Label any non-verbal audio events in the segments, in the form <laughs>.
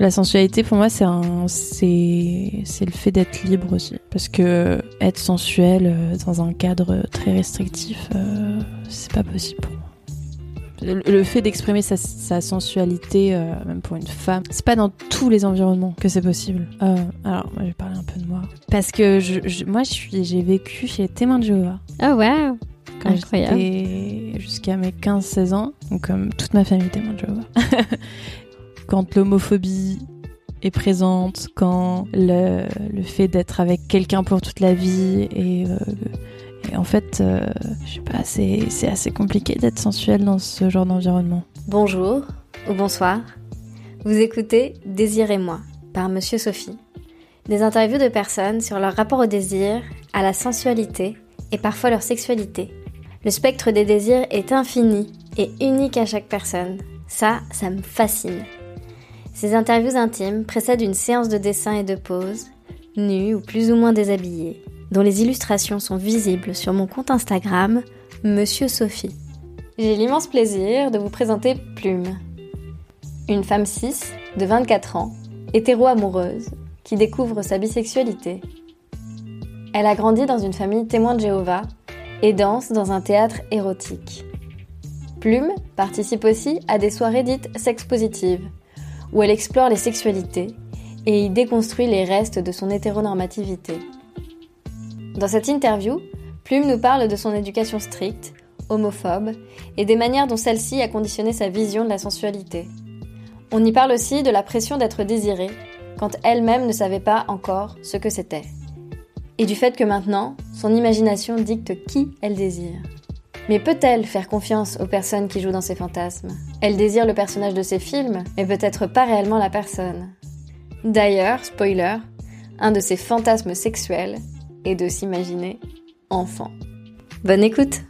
La sensualité, pour moi, c'est un, c'est, c'est le fait d'être libre aussi. Parce que être sensuel euh, dans un cadre très restrictif, euh, c'est pas possible pour moi. Le, le fait d'exprimer sa, sa sensualité, euh, même pour une femme, c'est pas dans tous les environnements que c'est possible. Euh, alors, moi, je vais parler un peu de moi. Parce que je, je- moi, je suis, j'ai vécu chez les témoins de Jéhovah. Oh wow Quand Incroyable. j'étais jusqu'à mes 15-16 ans, donc comme toute ma famille témoin de Jéhovah. <laughs> quand l'homophobie est présente, quand le, fait d'être avec quelqu'un pour toute la vie et, euh, et en fait, euh, je sais pas, c'est assez compliqué d'être sensuel dans ce genre d'environnement. Bonjour ou bonsoir. Vous écoutez Désirez-moi par Monsieur Sophie. Des interviews de personnes sur leur rapport au désir, à la sensualité et parfois leur sexualité. Le spectre des désirs est infini et unique à chaque personne. Ça, ça me fascine. Ces interviews intimes précèdent une séance de dessin et de pose, nus ou plus ou moins déshabillés, dont les illustrations sont visibles sur mon compte Instagram, Monsieur Sophie. J'ai l'immense plaisir de vous présenter Plume. Une femme cis de 24 ans, hétéro-amoureuse, qui découvre sa bisexualité. Elle a grandi dans une famille témoin de Jéhovah et danse dans un théâtre érotique. Plume participe aussi à des soirées dites sex-positives, où elle explore les sexualités et y déconstruit les restes de son hétéronormativité. Dans cette interview, Plume nous parle de son éducation stricte, homophobe, et des manières dont celle-ci a conditionné sa vision de la sensualité. On y parle aussi de la pression d'être désirée, quand elle-même ne savait pas encore ce que c'était. Et du fait que maintenant, son imagination dicte qui elle désire. Mais peut-elle faire confiance aux personnes qui jouent dans ses fantasmes? Elle désire le personnage de ses films, mais peut-être pas réellement la personne. D'ailleurs, spoiler, un de ses fantasmes sexuels est de s'imaginer enfant. Bonne écoute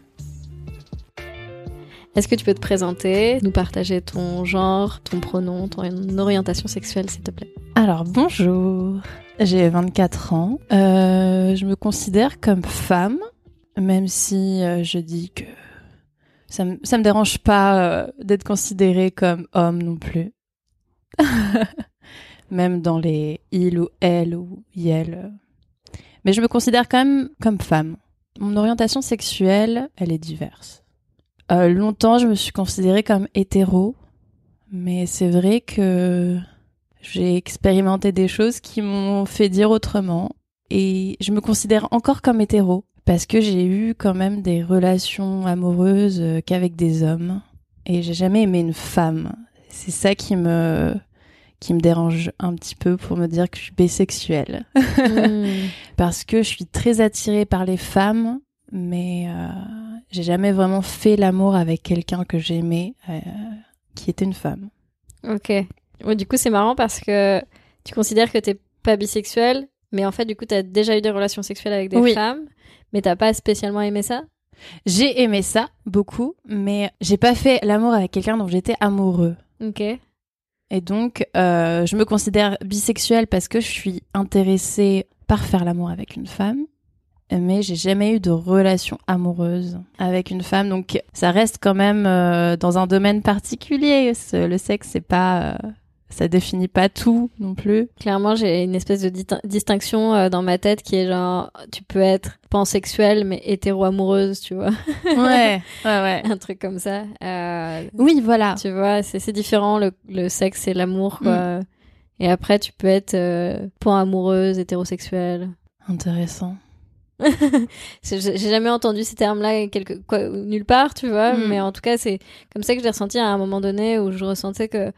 est-ce que tu peux te présenter, nous partager ton genre, ton pronom, ton orientation sexuelle, s'il te plaît? Alors bonjour, j'ai 24 ans. Euh, je me considère comme femme, même si euh, je dis que ça me, ça me dérange pas euh, d'être considérée comme homme non plus. <laughs> même dans les il ou elle ou yel. Mais je me considère quand même comme femme. Mon orientation sexuelle, elle est diverse. Euh, longtemps, je me suis considérée comme hétéro, mais c'est vrai que j'ai expérimenté des choses qui m'ont fait dire autrement, et je me considère encore comme hétéro parce que j'ai eu quand même des relations amoureuses euh, qu'avec des hommes, et j'ai jamais aimé une femme. C'est ça qui me qui me dérange un petit peu pour me dire que je suis bisexuelle <laughs> parce que je suis très attirée par les femmes, mais euh, j'ai jamais vraiment fait l'amour avec quelqu'un que j'aimais, euh, qui était une femme. Ok. Ouais, du coup, c'est marrant parce que tu considères que t'es pas bisexuel, mais en fait, du coup, t'as déjà eu des relations sexuelles avec des Oui. femmes, mais t'as pas spécialement aimé ça? J'ai aimé ça beaucoup, mais j'ai pas fait l'amour avec quelqu'un dont j'étais amoureux. Ok. Et donc, euh, je me considère bisexuelle parce que je suis intéressée par faire l'amour avec une femme. Mais j'ai jamais eu de relation amoureuse avec une femme, donc ça reste quand même euh, dans un domaine particulier. Le sexe, c'est pas, euh, ça définit pas tout non plus. Clairement, j'ai une espèce de di- distinction euh, dans ma tête qui est genre, tu peux être pansexuelle, mais hétéro-amoureuse, tu vois. Ouais, ouais, ouais. <laughs> Un truc comme ça. Euh, Oui, voilà. tu vois, c'est différent, le, le sexe et l'amour, quoi. Et après, tu peux être euh, pan amoureuse, hétérosexuelle. Intéressant. <laughs> J'ai j'ai jamais entendu ces termes-là quelque quoi, nulle part, tu vois. Mm. Mais en tout cas, c'est comme ça que je l'ai ressenti à un moment donné où je ressentais que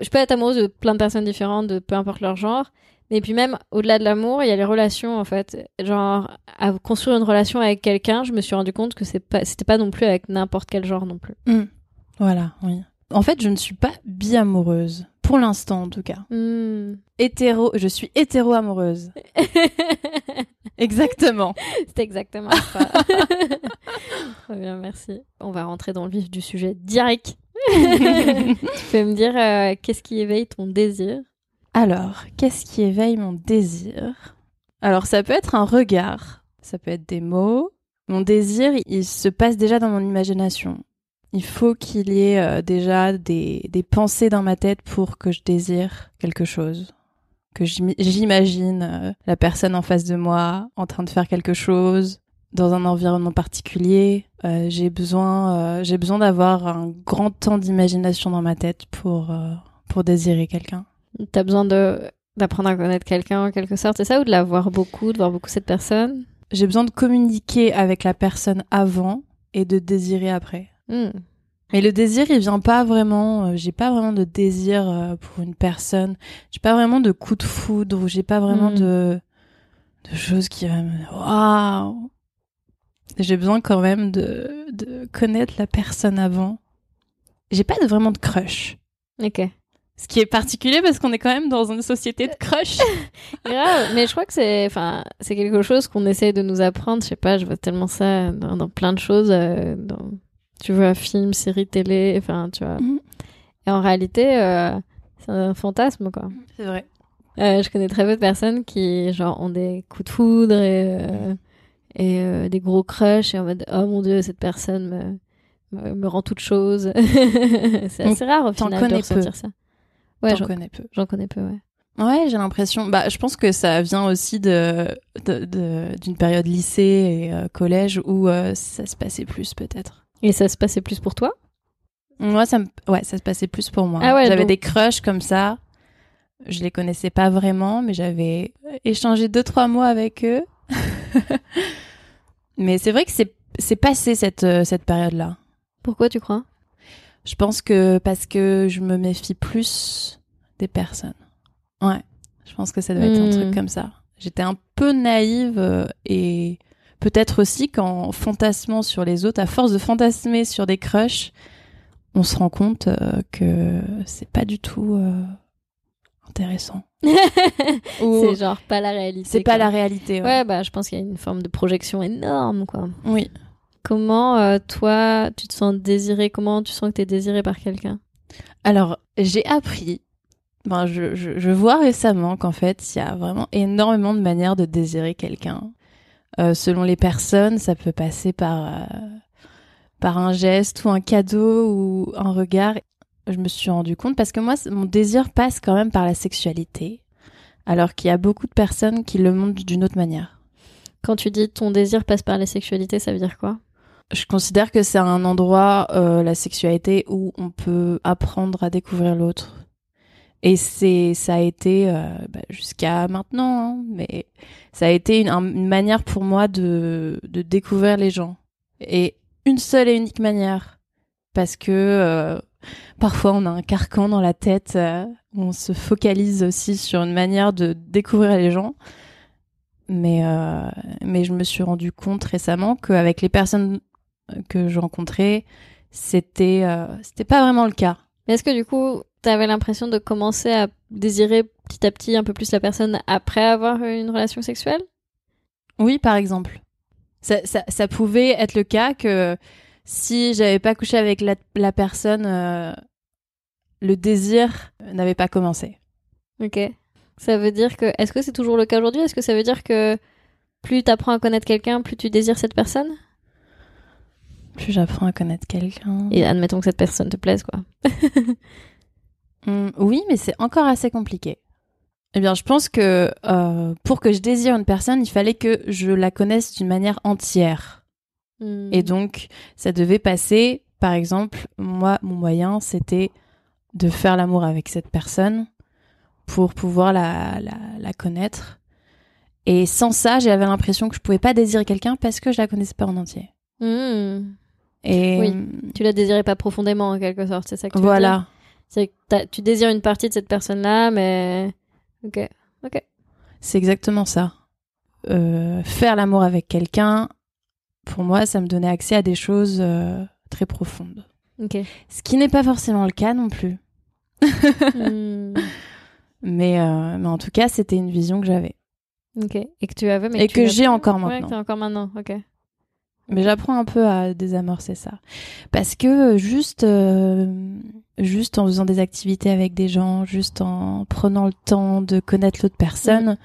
je peux être amoureuse de plein de personnes différentes, de peu importe leur genre. Mais puis même au-delà de l'amour, il y a les relations en fait. Genre à construire une relation avec quelqu'un, je me suis rendu compte que c'est pas, c'était pas non plus avec n'importe quel genre non plus. Voilà, oui. En fait, je ne suis pas bi-amoureuse. Pour l'instant, en tout cas. Hmm. Hétéro, je suis hétéro-amoureuse. <laughs> Exactement. C'est exactement ça. <laughs> Très bien, merci. On va rentrer dans le vif du sujet direct. <laughs> tu peux me dire euh, qu'est-ce qui éveille ton désir? Alors, qu'est-ce qui éveille mon désir? Alors, ça peut être un regard, ça peut être des mots. Mon désir, il se passe déjà dans mon imagination. il faut qu'il y ait euh, déjà des, des pensées dans ma tête pour que je désire quelque chose. Que j'im- j'imagine euh, la personne en face de moi en train de faire quelque chose dans un environnement particulier. Euh, j'ai besoin, euh, j'ai besoin d'avoir un grand temps d'imagination dans ma tête pour, euh, pour désirer quelqu'un. T'as besoin de d'apprendre à connaître quelqu'un en quelque sorte, c'est ça ou de la voir beaucoup, de voir beaucoup cette personne? J'ai besoin de communiquer avec la personne avant et de désirer après. Hmm. Mais le désir, il vient pas vraiment. j'ai pas vraiment de désir pour une personne. J'ai pas vraiment de coup de foudre ou j'ai pas vraiment Mm. de de choses qui va me waouh. J'ai besoin quand même de de connaître la personne avant. J'ai pas de, vraiment de crush. Ok. Ce qui est particulier parce qu'on est quand même dans une société de crush. <laughs> Grave, mais je crois que c'est, enfin, c'est quelque chose qu'on essaye de nous apprendre. Je sais pas, je vois tellement ça dans, dans plein de choses. euh, dans, tu vois, films, séries, télé, enfin, tu vois. Mhm. Et en réalité, euh, c'est un fantasme, quoi. C'est vrai. Euh, je connais très peu de personnes qui, genre, ont des coups de foudre et, et euh, des gros crushs et en mode, oh mon dieu, cette personne me, me, me rend toute chose. <laughs> c'est assez rare au final de ressentir peu. ça. Ouais, J'en connais peu. j'en connais peu, ouais. Ouais, j'ai l'impression. Bah, je pense que ça vient aussi de de- de- d'une période lycée et euh, collège où euh, ça se passait plus peut-être. Et ça se passait plus pour toi? Moi, ça me, ouais, ça se passait plus pour moi. Ah ouais, j'avais donc- des crushs comme ça. Je les connaissais pas vraiment, mais j'avais échangé deux trois mots avec eux. <laughs> mais c'est vrai que c'est c'est passé cette euh, cette période-là. Pourquoi tu crois? Je pense que parce que je me méfie plus des personnes. Ouais, je pense que ça doit être un Hmm. truc comme ça. J'étais un peu naïve euh, et peut-être aussi qu'en fantasmant sur les autres, à force de fantasmer sur des crushs, on se rend compte euh, que c'est pas du tout intéressant. C'est genre pas la réalité. c'est pas la réalité. Ouais. Ouais, bah je pense qu'il y a une forme de projection énorme, quoi. Oui. Comment, euh, toi, tu te sens désiré Comment tu sens que t'es désiré par quelqu'un? Alors, j'ai appris, ben, je, je, je vois récemment qu'en fait, il y a vraiment énormément de manières de désirer quelqu'un. Euh, selon les personnes, ça peut passer par, euh, par un geste ou un cadeau ou un regard. Je me suis rendu compte parce que moi, mon désir passe quand même par la sexualité, alors qu'il y a beaucoup de personnes qui le montrent d'une autre manière. Quand tu dis ton désir passe par les sexualités, ça veut dire quoi? Je considère que c'est un endroit, euh, la sexualité, où on peut apprendre à découvrir l'autre. Et c'est, ça a été euh, bah, jusqu'à maintenant, hein, mais ça a été une, un- une manière pour moi de, de découvrir les gens. Et une seule et unique manière, parce que euh, parfois on a un carcan dans la tête, euh, on se focalise aussi sur une manière de découvrir les gens. Mais, euh, mais je me suis rendu compte récemment qu'avec les personnes que je rencontrais, c'était euh, c'était pas vraiment le cas. Est-ce que du coup, t'avais l'impression de commencer à désirer petit à petit un peu plus la personne après avoir eu une relation sexuelle? Oui, par exemple. Ça, ça, ça pouvait être le cas que si j'avais pas couché avec la, la personne, euh, le désir n'avait pas commencé. Ok. Ça veut dire que. Est-ce que c'est toujours le cas aujourd'hui? Est-ce que ça veut dire que plus t'apprends à connaître quelqu'un, plus tu désires cette personne? Plus j'apprends à connaître quelqu'un. Et admettons que cette personne te plaise, quoi. <laughs> Hum, oui, mais c'est encore assez compliqué. Eh bien, je pense que euh, pour que je désire une personne, il fallait que je la connaisse d'une manière entière. Hmm. Et donc, ça devait passer, par exemple, moi, mon moyen, c'était de faire l'amour avec cette personne pour pouvoir la, la, la connaître. Et sans ça, j'avais l'impression que je pouvais pas désirer quelqu'un parce que je la connaissais pas en entier. Hmm. Et Oui. Tu la désirais pas profondément, en quelque sorte, c'est ça que tu veux dire? Voilà. C'est que tu désires une partie de cette personne-là, mais. Ok. C'est exactement ça. Euh, faire l'amour avec quelqu'un, pour moi, ça me donnait accès à des choses euh, très profondes. Ok. Ce qui n'est pas forcément le cas non plus. Hmm. <laughs> Mais, euh, mais en tout cas, c'était une vision que j'avais. Ok. Et que tu avais, mais Et que j'ai encore Ouais, que maintenant. t'as encore maintenant. Ok. Mais j'apprends un peu à désamorcer ça. Parce que juste, euh, juste en faisant des activités avec des gens, juste en prenant le temps de connaître l'autre personne,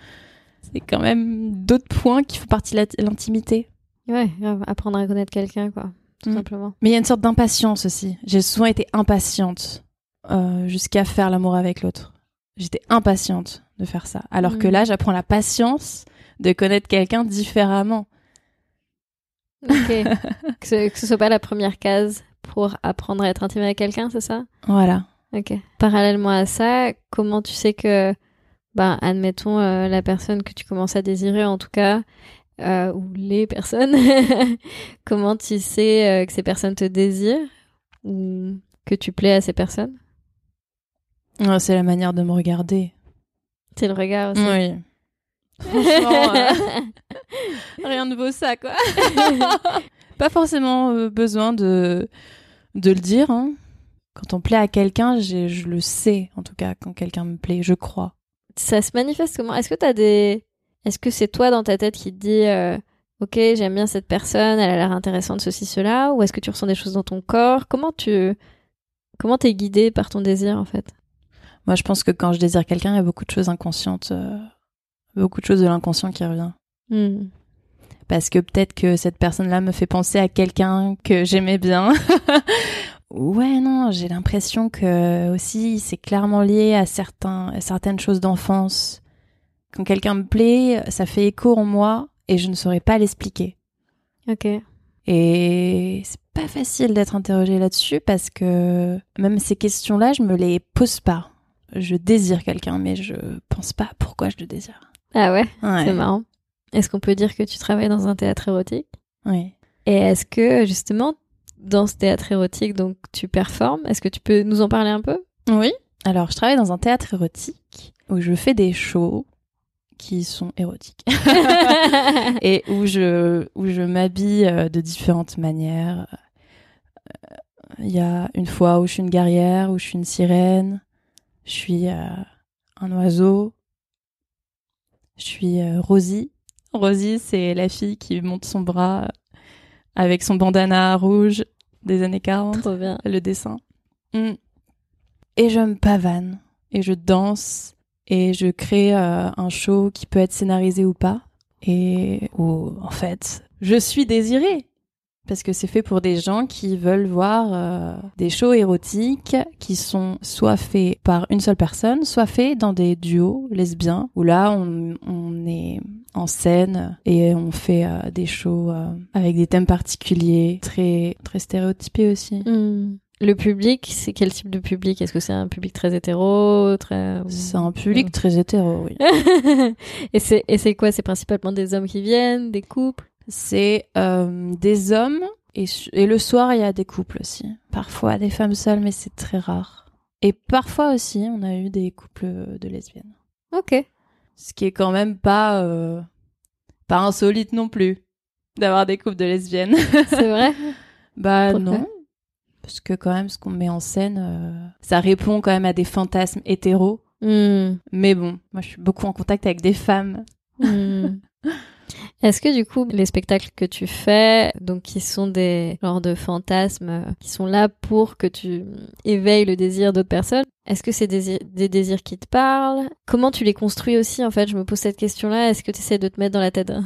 c'est quand même d'autres points qui font partie de l'intimité. Ouais, grave. apprendre à connaître quelqu'un, quoi. tout Mm. simplement. Mais il y a une sorte d'impatience aussi. J'ai souvent été impatiente euh, jusqu'à faire l'amour avec l'autre. J'étais impatiente de faire ça. Alors que Mm. là, j'apprends la patience de connaître quelqu'un différemment. Ok. <laughs> que, ce, que ce soit pas la première case pour apprendre à être intime avec quelqu'un, c'est ça? Voilà. Ok. Parallèlement à ça, comment tu sais que, ben, admettons euh, la personne que tu commences à désirer, en tout cas, euh, ou les personnes, <laughs> comment tu sais euh, que ces personnes te désirent ou que tu plais à ces personnes? Ouais, C'est la manière de me regarder. C'est le regard aussi. Oui. <laughs> Franchement, euh, <laughs> rien ne vaut ça, quoi. Pas forcément besoin de, de le dire. hein. Quand on plaît à quelqu'un, je le sais, en tout cas, quand quelqu'un me plaît, je crois. Ça se manifeste comment? Est-ce que t'as des Est-ce que c'est toi dans ta tête qui te dis euh, OK, j'aime bien cette personne, elle a l'air intéressante ceci cela ou est-ce que tu ressens des choses dans ton corps? Comment tu Comment t'es guidé par ton désir en fait? Moi, je pense que quand je désire quelqu'un, il y a beaucoup de choses inconscientes, euh, beaucoup de choses de l'inconscient qui revient. Hmm. Parce que peut-être que cette personne-là me fait penser à quelqu'un que j'aimais bien. <laughs> ouais, non, j'ai l'impression que aussi c'est clairement lié à certains, à certaines choses d'enfance. Quand quelqu'un me plaît, ça fait écho en moi et je ne saurais pas l'expliquer. OK. Et c'est pas facile d'être interrogé là-dessus parce que même ces questions-là, je me les pose pas. Je désire quelqu'un, mais je pense pas pourquoi je le désire. Ah ouais, Ouais. c'est marrant. Est-ce qu'on peut dire que tu travailles dans un théâtre érotique? Oui. Et est-ce que justement dans ce théâtre érotique donc tu performes? Est-ce que tu peux nous en parler un peu? Oui. Alors, je travaille dans un théâtre érotique où je fais des shows qui sont érotiques <laughs> <laughs> et où je où je m'habille euh, de différentes manières. Euh, Il y a une fois où je suis une guerrière, où je suis une sirène, je suis euh, un oiseau, je suis euh, Rosie. Rosie, c'est la fille qui monte son bras avec son bandana rouge des années 40 Trop bien. le dessin. Mm. Et je me pavane, et je danse, et je crée euh, un show qui peut être scénarisé ou pas, et où, en fait, je suis désirée. Parce que c'est fait pour des gens qui veulent voir euh, des shows érotiques qui sont soit faits par une seule personne, soit faits dans des duos lesbiens, où là, on, est en scène et on fait euh, des shows avec des thèmes particuliers, très, très stéréotypés aussi. Hmm. Le public, c'est quel type de public? Est-ce que c'est un public très hétéro, très C'est un public très hétéro, oui. <laughs> et c'est quoi? C'est principalement des hommes qui viennent, des couples? C'est euh, des hommes et, et le soir il y a des couples aussi. Parfois des femmes seules, mais c'est très rare. Et parfois aussi on a eu des couples de lesbiennes. Ok. Ce qui est quand même pas euh, pas insolite non plus d'avoir des couples de lesbiennes. C'est vrai? <laughs> bah Pourquoi? non. Parce que quand même ce qu'on met en scène, euh, ça répond quand même à des fantasmes hétéros. Hmm. Mais bon, moi je suis beaucoup en contact avec des femmes. Hmm. <laughs> Est-ce que du coup les spectacles que tu fais, donc qui sont des genres de fantasmes, euh, qui sont là pour que tu éveilles le désir d'autres personnes, est-ce que c'est des, des désirs qui te parlent? Comment tu les construis aussi? En fait, je me pose cette question-là. Est-ce que tu essaies de te mettre dans la tête d'un-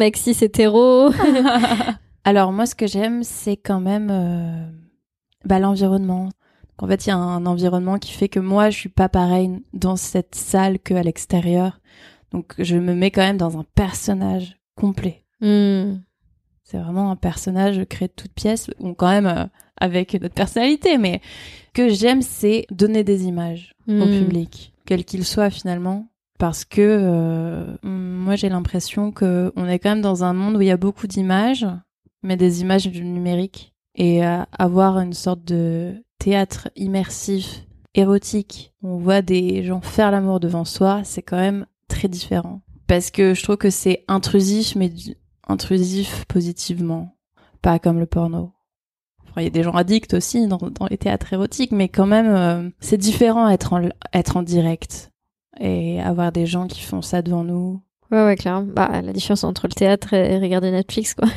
Ouais. cis hétéro? <laughs> Alors moi, ce que j'aime, c'est quand même euh, bah, l'environnement. En fait, il y a un environnement qui fait que moi, je suis pas pareil dans cette salle qu'à l'extérieur. Donc, je me mets quand même dans un personnage complet. Hmm. C'est vraiment un personnage créé de toutes pièces, ou quand même euh, avec notre personnalité. Mais ce que j'aime, c'est donner des images au Hmm. public, quel qu'il soit finalement. Parce que euh, moi, j'ai l'impression que on est quand même dans un monde où il y a beaucoup d'images, mais des images du numérique. Et euh, avoir une sorte de théâtre immersif, érotique, où on voit des gens faire l'amour devant soi, c'est quand même très différent. Parce que je trouve que c'est intrusif, mais intrusif positivement, pas comme le porno. Il y a des gens addicts aussi dans, dans les théâtres érotiques, mais quand même, euh, c'est différent être en, être en direct et avoir des gens qui font ça devant nous. Ouais, ouais, clairement. Bah, la différence entre le théâtre et regarder Netflix, quoi.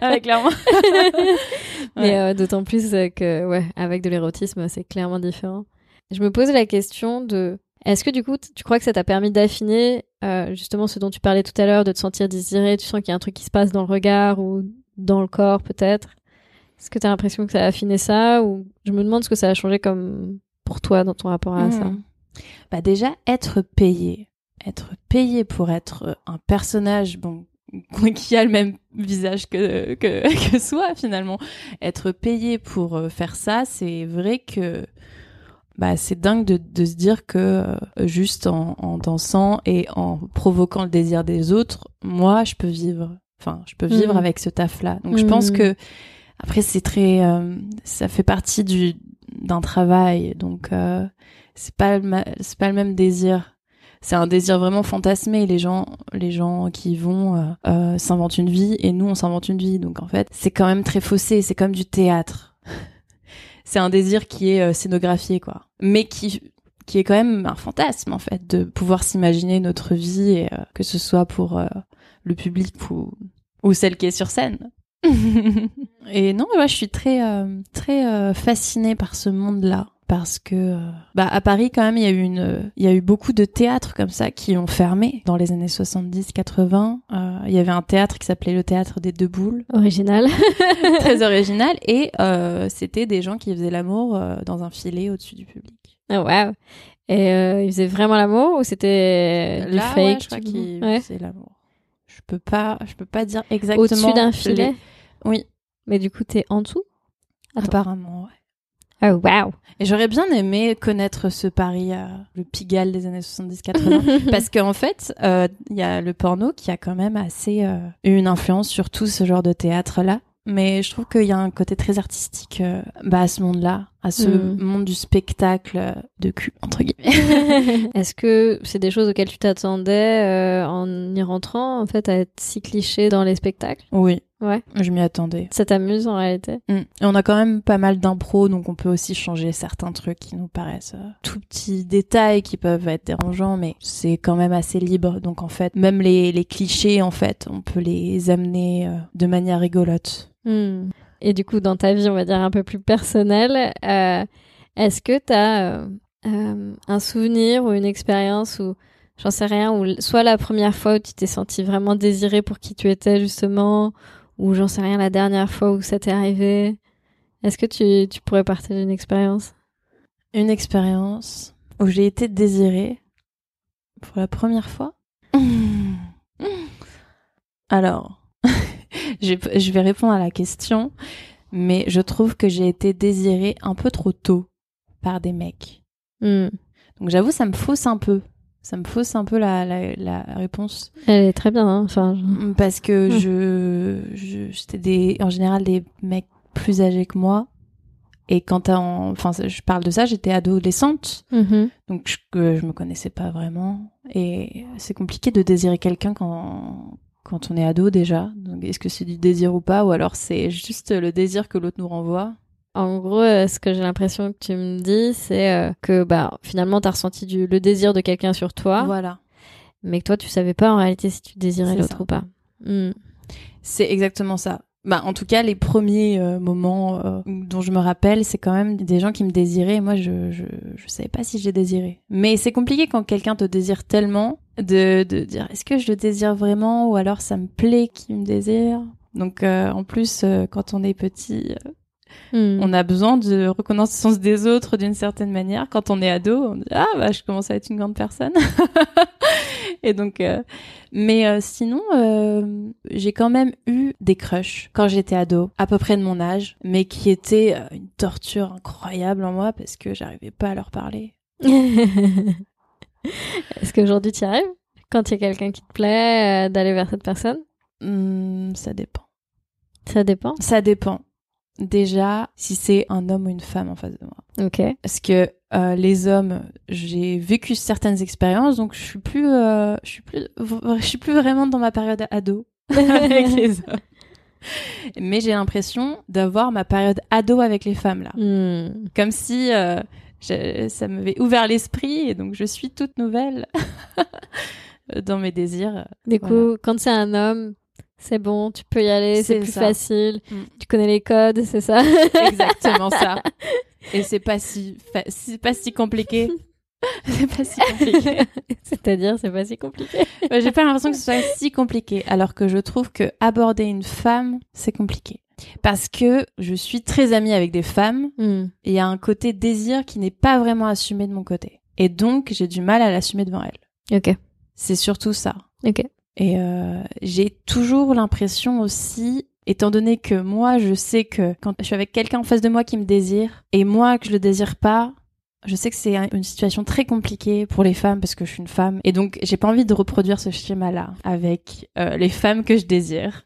avec <laughs> clairement. <laughs> Mais euh, d'autant plus euh, que, ouais, avec de l'érotisme, c'est clairement différent. Je me pose la question de, est-ce que du coup, tu crois que ça t'a permis d'affiner euh, justement ce dont tu parlais tout à l'heure, de te sentir désiré, tu sens qu'il y a un truc qui se passe dans le regard ou dans le corps peut-être? Est-ce que tu as l'impression que ça a affiné ça ou je me demande ce que ça a changé comme pour toi dans ton rapport à ça Hmm. Bah déjà être payé, être payé pour être un personnage bon <laughs> qui a le même visage que que, <laughs> que soi finalement, être payé pour euh, faire ça, c'est vrai que bah c'est dingue de, de se dire que euh, juste en, en dansant et en provoquant le désir des autres, moi je peux vivre. Enfin, je peux vivre Mhm. avec ce taf là. Donc je pense Mhm. que après c'est très euh, ça fait partie du d'un travail donc euh, c'est pas c'est pas le même désir c'est un désir vraiment fantasmé les gens les gens qui vont euh, euh, s'inventent une vie et nous on s'invente une vie. Donc en fait c'est quand même très faussé c'est comme du théâtre. <laughs> C'est un désir qui est euh, scénographié quoi. Mais qui qui est quand même un fantasme en fait de pouvoir s'imaginer notre vie et euh, que ce soit pour le public ou ou celle qui est sur scène. <laughs> Et non, ouais, je suis très très fascinée par ce monde-là parce que euh, bah à Paris quand même il y a eu une il y a eu beaucoup de théâtres comme ça qui ont fermé dans les années 70 80 Euh, il y avait un théâtre qui s'appelait le théâtre des deux boules. Original. <laughs> très <laughs> original. Et euh, c'était des gens qui faisaient l'amour euh, dans un filet au-dessus du public. Ah wow. Et ils faisaient vraiment l'amour ou c'était là fake ouais, je crois qu'ils Ouais. faisaient l'amour. Je peux pas je peux pas dire exactement Au-dessus d'un les- filet oui. Mais du coup, t'es en dessous? Attends. apparemment ouais Ah wow. Et j'aurais bien aimé connaître ce Paris, euh, le Pigalle des années 70-80, <laughs> parce qu'en fait, euh, il y a le porno qui a quand même assez euh, eu une influence sur tout ce genre de théâtre-là. Mais je trouve qu'il y a un côté très artistique bah, à ce monde-là, à ce Mm. monde du spectacle de cul, entre guillemets. <laughs> Est-ce que c'est des choses auxquelles tu t'attendais en y rentrant, en fait, à être si cliché dans les spectacles? Oui, Ouais. je m'y attendais. Ça t'amuse en réalité? Mm. Et on a quand même pas mal d'impro, donc on peut aussi changer certains trucs qui nous paraissent euh, tout petits détails qui peuvent être dérangeants, mais c'est quand même assez libre. Donc en fait, même les, les clichés, en fait, on peut les amener euh, de manière rigolote. Hmm. Et du coup, dans ta vie, on va dire un peu plus personnelle, euh, est-ce que tu as un souvenir ou une expérience où, j'en sais rien, ou soit la première fois où tu t'es senti vraiment désiré pour qui tu étais justement, ou j'en sais rien, la dernière fois où ça t'est arrivé Est-ce que tu, tu pourrais partager une expérience? Une expérience où j'ai été désirée pour la première fois? <laughs> Alors, <laughs> je vais répondre à la question, mais je trouve que j'ai été désirée un peu trop tôt par des mecs. Hmm. Donc j'avoue, ça me fausse un peu. Ça me fausse un peu la, la, la réponse. Elle est très bien, hein enfin, je- Parce que Mm. je, c'était des, en général des mecs plus âgés que moi. Et quand en, enfin, je parle de ça, j'étais adolescente. Mhm. Donc je, que je me connaissais pas vraiment. Et c'est compliqué de désirer quelqu'un quand, quand on est ado déjà. Donc est-ce que c'est du désir ou pas? Ou alors c'est juste le désir que l'autre nous renvoie? En gros, euh, ce que j'ai l'impression que tu me dis, c'est euh, que bah finalement t'as ressenti du, le désir de quelqu'un sur toi, Voilà. mais que toi tu savais pas en réalité si tu désirais l'autre ou pas. Hmm. C'est exactement ça. Bah, en tout cas, les premiers euh, moments euh, dont je me rappelle, c'est quand même des gens qui me désiraient. Et moi, je, je, je savais pas si je les désirais. Mais c'est compliqué quand quelqu'un te désire tellement de, de dire est-ce que je le désire vraiment? Ou alors ça me plaît qu'il me désire. Donc, euh, en plus, quand on est petit, Hmm. on a besoin de reconnaissance des autres d'une certaine manière. Quand on est ado, on dit ah bah je commence à être une grande personne. <laughs> Et donc, euh, mais euh, sinon, euh, j'ai quand même eu des crushs quand j'étais ado, à peu près de mon âge, mais qui étaient une torture incroyable en moi parce que j'arrivais pas à leur parler. <laughs> Est-ce qu'aujourd'hui tu y arrives Quand il y a quelqu'un qui te plaît, d'aller vers cette personne? Hmm, ça dépend. Ça dépend. Ça dépend. Déjà, si c'est un homme ou une femme en face de moi. Ok. Parce que euh, les hommes, j'ai vécu certaines expériences, donc je suis plus, euh, je suis plus, je suis plus vraiment dans ma période ado <laughs> avec les hommes. Mais j'ai l'impression d'avoir ma période ado avec les femmes là, Hmm. comme si euh, je- ça m'avait ouvert l'esprit et donc je suis toute nouvelle <laughs> dans mes désirs. Du coup, Voilà. quand c'est un homme, c'est bon, tu peux y aller, c'est plus ça. facile. Mm. Tu connais les codes, c'est ça Exactement ça. <laughs> Et c'est pas si, <laughs> c'est pas si compliqué. c'est pas si compliqué. C'est-à-dire, c'est pas si compliqué. <laughs> J'ai pas l'impression que ce soit si compliqué, alors que je trouve que aborder une femme, c'est compliqué. Parce que je suis très amie avec des femmes, Hmm. et il y a un côté désir qui n'est pas vraiment assumé de mon côté. Et donc, j'ai du mal à l'assumer devant elle. Ok. C'est surtout ça. Ok. Et euh, j'ai toujours l'impression aussi, étant donné que moi, je sais que quand je suis avec quelqu'un en face de moi qui me désire, et moi que je le désire pas, je sais que c'est un- une situation très compliquée pour les femmes parce que je suis une femme. Et donc, j'ai pas envie de reproduire ce schéma-là avec euh, les femmes que je désire.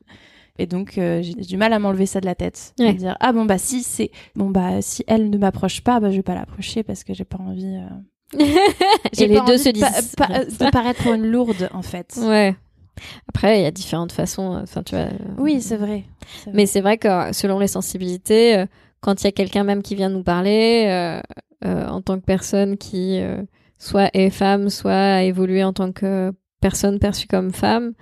Et donc, euh, j'ai du mal à m'enlever ça de la tête. Ouais. De dire, ah bon, bah si c'est, bon, bah si elle ne m'approche pas, bah je vais pas l'approcher parce que j'ai pas envie. euh, <laughs> j'ai Et les pas deux envie se de pa- disent. pa- de paraître une lourde, en fait. Ouais. Après, il y a différentes façons. euh, Enfin, tu vois. euh, Oui, c'est vrai. Mais c'est vrai que selon les sensibilités, euh, quand il y a quelqu'un même qui vient nous parler, euh, euh, en tant que personne qui euh, soit est femme, soit a évolué en tant que personne perçue comme femme,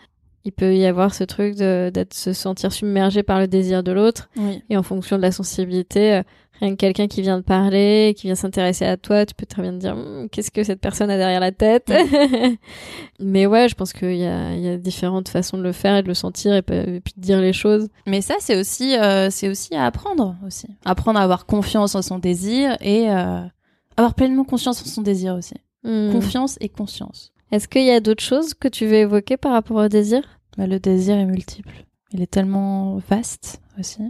il peut y avoir ce truc de d'être se sentir submergé par le désir de l'autre. Oui. Et en fonction de la sensibilité, rien que quelqu'un qui vient te parler, qui vient s'intéresser à toi, tu peux très bien te dire Hum, qu'est-ce que cette personne a derrière la tête. <laughs> Mais ouais, je pense qu'il y a, il y a différentes façons de le faire et de le sentir et puis de dire les choses. Mais ça, c'est aussi, euh, c'est aussi à apprendre aussi. Apprendre à avoir confiance en son désir et euh, avoir pleinement conscience en son désir aussi. Hmm. Confiance et conscience. Est-ce qu'il y a d'autres choses que tu veux évoquer par rapport au désir? Bah, le désir est multiple. Il est tellement vaste aussi.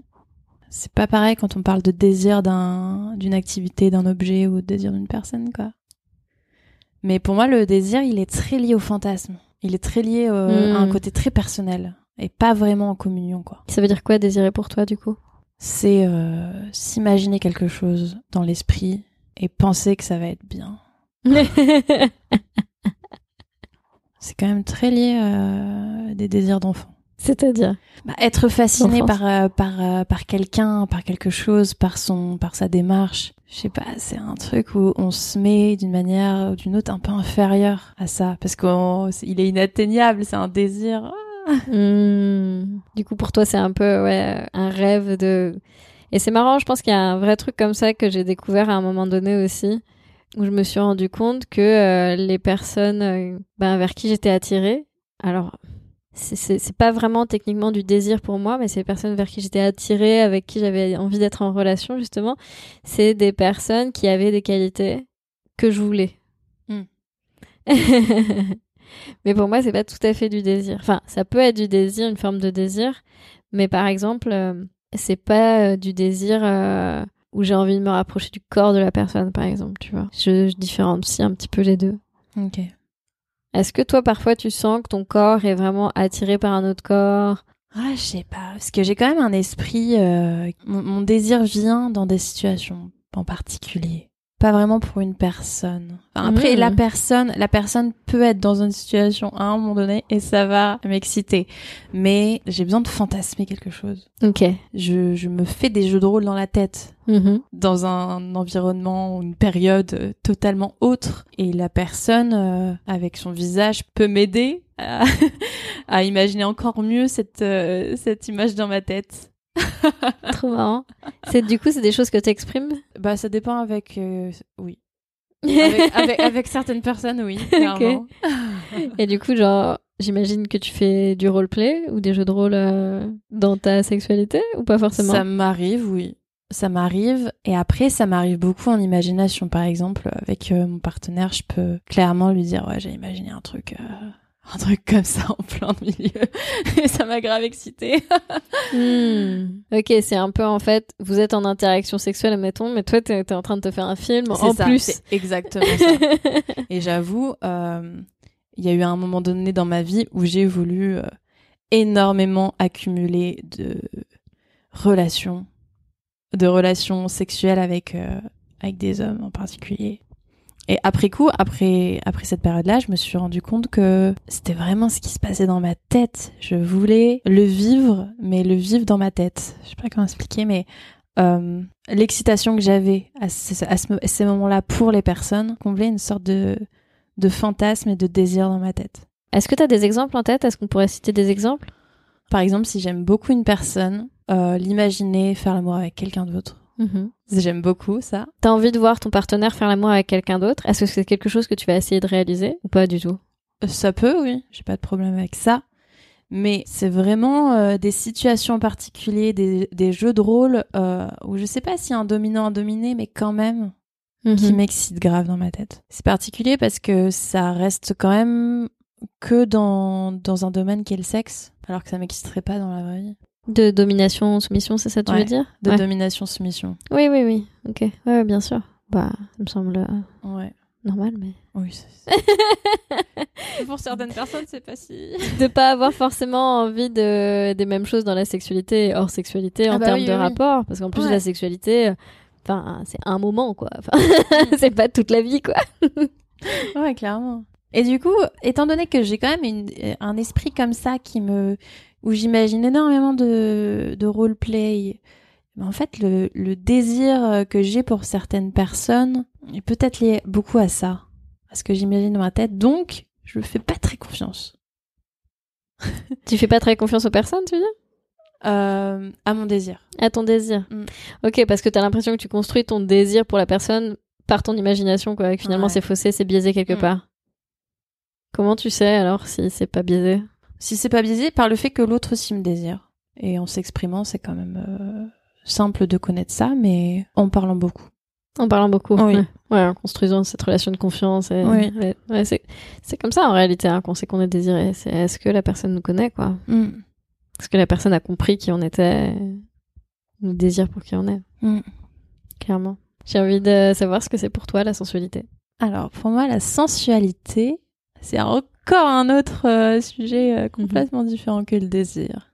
C'est pas pareil quand on parle de désir d'un, d'une activité, d'un objet ou de désir d'une personne, quoi. Mais pour moi, le désir, il est très lié au fantasme. Il est très lié euh, à un côté très personnel et pas vraiment en communion, quoi. Ça veut dire quoi désirer pour toi du coup? C'est euh, s'imaginer quelque chose dans l'esprit et penser que ça va être bien. <laughs> C'est quand même très lié à des désirs d'enfant. C'est-à-dire Bah, être fasciné par euh, par euh, par quelqu'un, par quelque chose, par son par sa démarche. Je sais pas, c'est un truc où on se met d'une manière ou d'une autre un peu inférieure à ça parce qu'il est inatteignable, c'est un désir. Hmm. Du coup, pour toi, c'est un peu ouais, un rêve de. Et c'est marrant, je pense qu'il y a un vrai truc comme ça que j'ai découvert à un moment donné aussi, où je me suis rendu compte que euh, les personnes euh, ben, vers qui j'étais attirée, alors c'est- pas vraiment techniquement du désir pour moi, mais c'est les personnes vers qui j'étais attirée, avec qui j'avais envie d'être en relation justement, c'est des personnes qui avaient des qualités que je voulais. Hmm. <laughs> mais pour moi, c'est pas tout à fait du désir. Enfin, ça peut être du désir, une forme de désir, mais par exemple, euh, c'est pas euh, du désir euh, où j'ai envie de me rapprocher du corps de la personne, par exemple, tu vois. Je, je différencie un petit peu les deux. Ok. Est-ce que toi, parfois, tu sens que ton corps est vraiment attiré par un autre corps? Ah, je sais pas, parce que j'ai quand même un esprit. euh, mon, mon désir vient dans des situations en particulier, pas vraiment pour une personne. Enfin, après, la personne, la personne peut être dans une situation à un moment donné et ça va m'exciter, mais j'ai besoin de fantasmer quelque chose. Ok. Je, je me fais des jeux de rôle dans la tête Mhm. dans un environnement ou une période euh, totalement autre et la personne euh, avec son visage peut m'aider à, <laughs> à imaginer encore mieux cette euh, cette image dans ma tête. <laughs> Trop marrant. C'est du coup, c'est des choses que tu exprimes Bah ça dépend avec euh, oui. Avec, <laughs> avec, avec certaines personnes oui, clairement. Et du coup, genre, j'imagine que tu fais du roleplay ou des jeux de rôle euh, dans ta sexualité ou pas forcément? Ça m'arrive oui. Ça m'arrive et après ça m'arrive beaucoup en imagination par exemple avec euh, mon partenaire, je peux clairement lui dire ouais, j'ai imaginé un truc un truc comme ça en plein milieu <laughs> et ça m'a grave excité. Hmm. Ok, c'est un peu en fait, vous êtes en interaction sexuelle, admettons, mais toi, t'es es en train de te faire un film en ça, plus. c'est exactement ça. <laughs> Et j'avoue, euh, il y a eu un moment donné dans ma vie où j'ai voulu euh, énormément accumuler de relations, de relations sexuelles avec euh, avec des hommes en particulier. Et après coup, après après cette période-là, je me suis rendu compte que c'était vraiment ce qui se passait dans ma tête. Je voulais le vivre, mais le vivre dans ma tête. Je sais pas comment expliquer, mais euh, l'excitation que j'avais à, ce- à ce- à ces moments-là pour les personnes comblait une sorte de, de fantasme et de désir dans ma tête. Est-ce que t'as des exemples en tête? Est-ce qu'on pourrait citer des exemples? Par exemple, si j'aime beaucoup une personne, euh, l'imaginer faire l'amour avec quelqu'un d'autre Mhm. J'aime beaucoup ça. T'as envie de voir ton partenaire faire l'amour avec quelqu'un d'autre? Est-ce que c'est quelque chose que tu vas essayer de réaliser ou pas du tout? Ça peut, oui. J'ai pas de problème avec ça. Mais c'est vraiment euh, des situations particulières, des, des jeux de rôle euh, où je sais pas s'il y a un dominant, un dominé, mais quand même qui Mhm. m'excite grave dans ma tête. C'est particulier parce que ça reste quand même que dans, dans un domaine qui est le sexe, alors que ça m'exciterait pas dans la vraie vie. De domination, soumission, c'est ça que tu Ouais. veux dire De Ouais. domination-soumission. Oui, oui, oui. Ok. Ouais, bien sûr. Bah, ça me semble euh, Ouais. normal, mais. Oui, <laughs> Pour certaines personnes, c'est pas si. de pas avoir forcément envie de des mêmes choses dans la sexualité et hors sexualité en Ah bah termes oui, de oui, rapport parce qu'en plus Ouais. la sexualité enfin c'est un moment quoi enfin <laughs> c'est pas toute la vie quoi Ouais, clairement. Et du coup, étant donné que j'ai quand même une- un esprit comme ça qui me, où j'imagine énormément de, de roleplay, ben, en fait, le, le désir que j'ai pour certaines personnes est peut-être lié beaucoup à ça, à ce que j'imagine dans ma tête. Donc, je fais pas très confiance <laughs> tu fais pas très confiance aux personnes tu veux dire? Euh, à mon désir. à ton désir Mm. ok parce que t'as l'impression que tu construis ton désir pour la personne par ton imagination quoi et que finalement Ouais. c'est faussé c'est biaisé quelque Mm. part comment tu sais alors si c'est pas biaisé? Si c'est pas biaisé par le fait que l'autre aussi me désire. Et en s'exprimant, c'est quand même euh, simple de connaître ça, mais en parlant beaucoup. En parlant beaucoup. Oui. Ouais. Ouais, en construisant cette relation de confiance. Et, Oui. ouais, c'est comme ça en réalité hein, qu'on sait qu'on est désiré. C'est est-ce que la personne nous connaît, quoi? Mm. Est-ce que la personne a compris qui on était nous désire pour qui on est? Mm. Clairement. J'ai envie de savoir ce que c'est pour toi la sensualité. Alors, pour moi, la sensualité, c'est encore un autre euh, sujet euh, complètement différent que le désir.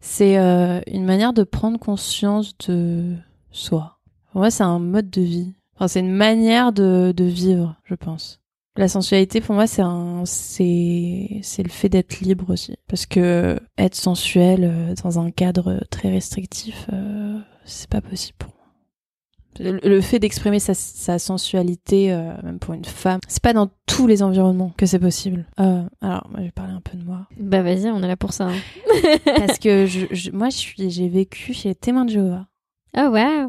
C'est euh, une manière de prendre conscience de soi. Pour moi, c'est un mode de vie. Enfin, c'est une manière de, de vivre, je pense. La sensualité, pour moi, c'est un, c'est, c'est le fait d'être libre aussi. Parce que être sensuel dans un cadre très restrictif, c'est pas possible pour moi. Le, fait d'exprimer sa, sa sensualité, euh, même pour une femme, c'est pas dans tous les environnements que c'est possible. Euh, alors, moi, je vais parler un peu de moi. Bah vas-y, on est là pour ça. hein. <laughs> Parce que je, je- moi, je suis, j'ai vécu chez les témoins de Jéhovah. Ah ouais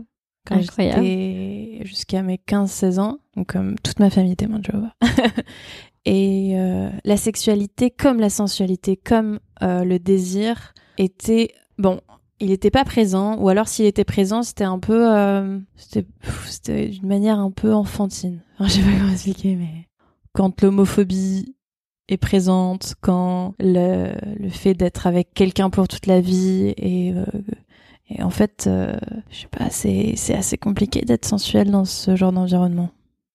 quand Incroyable. jusqu'à mes 15-16 ans, donc comme toute ma famille témoin de Jéhovah. <laughs> Et euh, la sexualité, comme la sensualité, comme le désir, était bon. Il n'était pas présent, ou alors s'il était présent, c'était un peu, euh, c'était, d'une manière un peu enfantine. Enfin, <laughs> je sais pas comment expliquer, mais quand l'homophobie est présente, quand le, le fait d'être avec quelqu'un pour toute la vie et euh, et en fait, euh, je sais pas, c'est c'est assez compliqué d'être sensuel dans ce genre d'environnement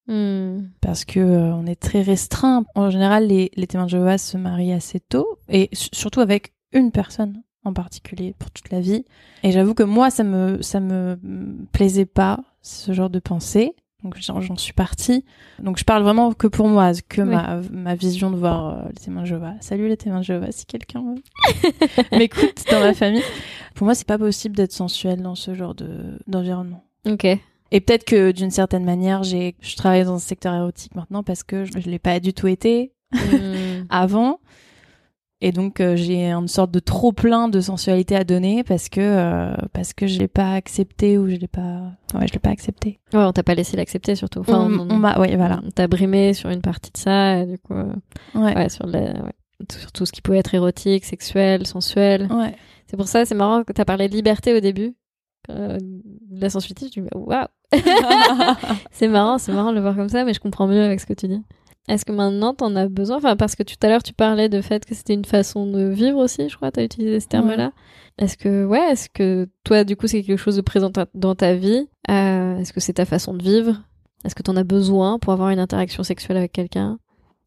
Hmm. parce que euh, on est très restreint. En général, les les témoins de Jéhovah se marient assez tôt et su- surtout avec une personne en particulier pour toute la vie. Et j'avoue que moi, ça me ça me plaisait pas ce genre de pensée. Donc j'en j'en suis partie. Donc je parle vraiment que pour moi, que Oui. ma, ma vision de voir euh, les témoins de Jéhovah. Salut les témoins de Jéhovah, si quelqu'un euh, <laughs> m'écoute dans ma famille. Pour moi, c'est pas possible d'être sensuel dans ce genre de d'environnement. Ok. Et peut-être que d'une certaine manière, j'ai je travaille dans un secteur érotique maintenant parce que je, je l'ai pas du tout été Hmm. <laughs> avant. Et donc euh, j'ai une sorte de trop plein de sensualité à donner parce que euh, parce que je l'ai pas accepté ou je l'ai pas ouais je l'ai pas accepté. Ouais, on t'a pas laissé l'accepter surtout. Enfin, on on m'a ouais voilà on t'a brimé sur une partie de ça, et du coup, euh, ouais ouais, sur, la- ouais, sur tout ce qui pouvait être érotique, sexuel, sensuel. ouais C'est pour ça, c'est marrant que t'as parlé de liberté au début. Euh, de la sensualité, je dis, waouh! <laughs> <laughs> c'est marrant, c'est marrant de le voir comme ça, mais je comprends mieux avec ce que tu dis. Est-ce que maintenant t'en as besoin? Enfin, parce que tout à l'heure tu parlais de fait que c'était une façon de vivre aussi, je crois, t'as utilisé ce terme-là. Est-ce que, ouais, est-ce que toi, du coup, c'est quelque chose de présent dans ta vie? Euh, Est-ce que c'est ta façon de vivre? Est-ce que t'en as besoin pour avoir une interaction sexuelle avec quelqu'un?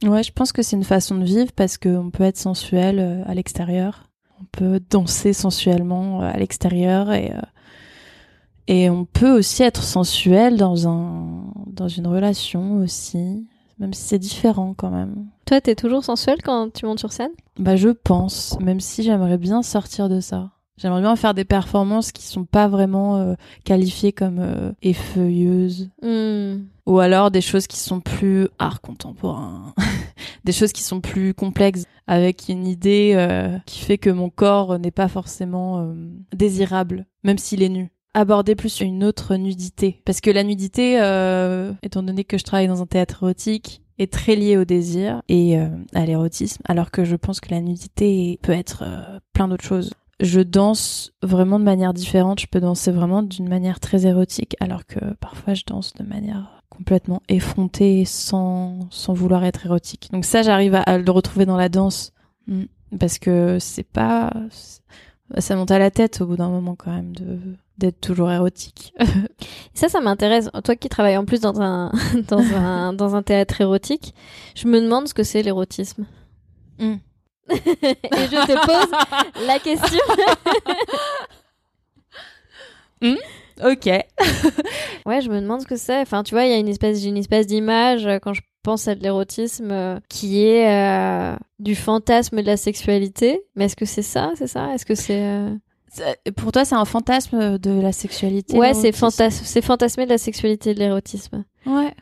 Ouais je pense que c'est une façon de vivre parce que on peut être sensuel euh, à l'extérieur, on peut danser sensuellement euh, à l'extérieur et euh, et on peut aussi être sensuel dans un dans une relation aussi, même si c'est différent quand même. Toi, t'es toujours sensuel quand tu montes sur scène? Bah je pense, même si j'aimerais bien sortir de ça. J'aimerais bien faire des performances qui sont pas vraiment euh, qualifiées comme euh, effeuilleuses Hmm. ou alors des choses qui sont plus art contemporain, <laughs> des choses qui sont plus complexes avec une idée euh, qui fait que mon corps n'est pas forcément désirable même s'il est nu. Aborder plus une autre nudité. Parce que la nudité, euh, étant donné que je travaille dans un théâtre érotique, est très liée au désir et euh, à l'érotisme, alors que je pense que la nudité peut être euh, plein d'autres choses. Je danse vraiment de manière différente, je peux danser vraiment d'une manière très érotique, alors que parfois je danse de manière complètement effrontée sans, sans vouloir être érotique. Donc ça, j'arrive à, à le retrouver dans la danse. Mm. Parce que c'est pas, ça monte à la tête au bout d'un moment quand même de d'être toujours érotique. Ça, ça m'intéresse. Toi qui travailles en plus dans un <laughs> dans un dans un théâtre érotique, je me demande ce que c'est l'érotisme. Mm. <laughs> Et je te pose la question. <laughs> Ok. Ouais, je me demande ce que c'est. Enfin, tu vois, il y a une espèce, une espèce d'image euh, quand je pense à de l'érotisme euh, qui est euh, du fantasme de la sexualité. Mais est-ce que c'est ça C'est ça? Est-ce que c'est euh, C'est- Pour toi, c'est un fantasme de la sexualité Ouais, c'est fantasme, c'est fantasmer de la sexualité et de l'érotisme. Ouais.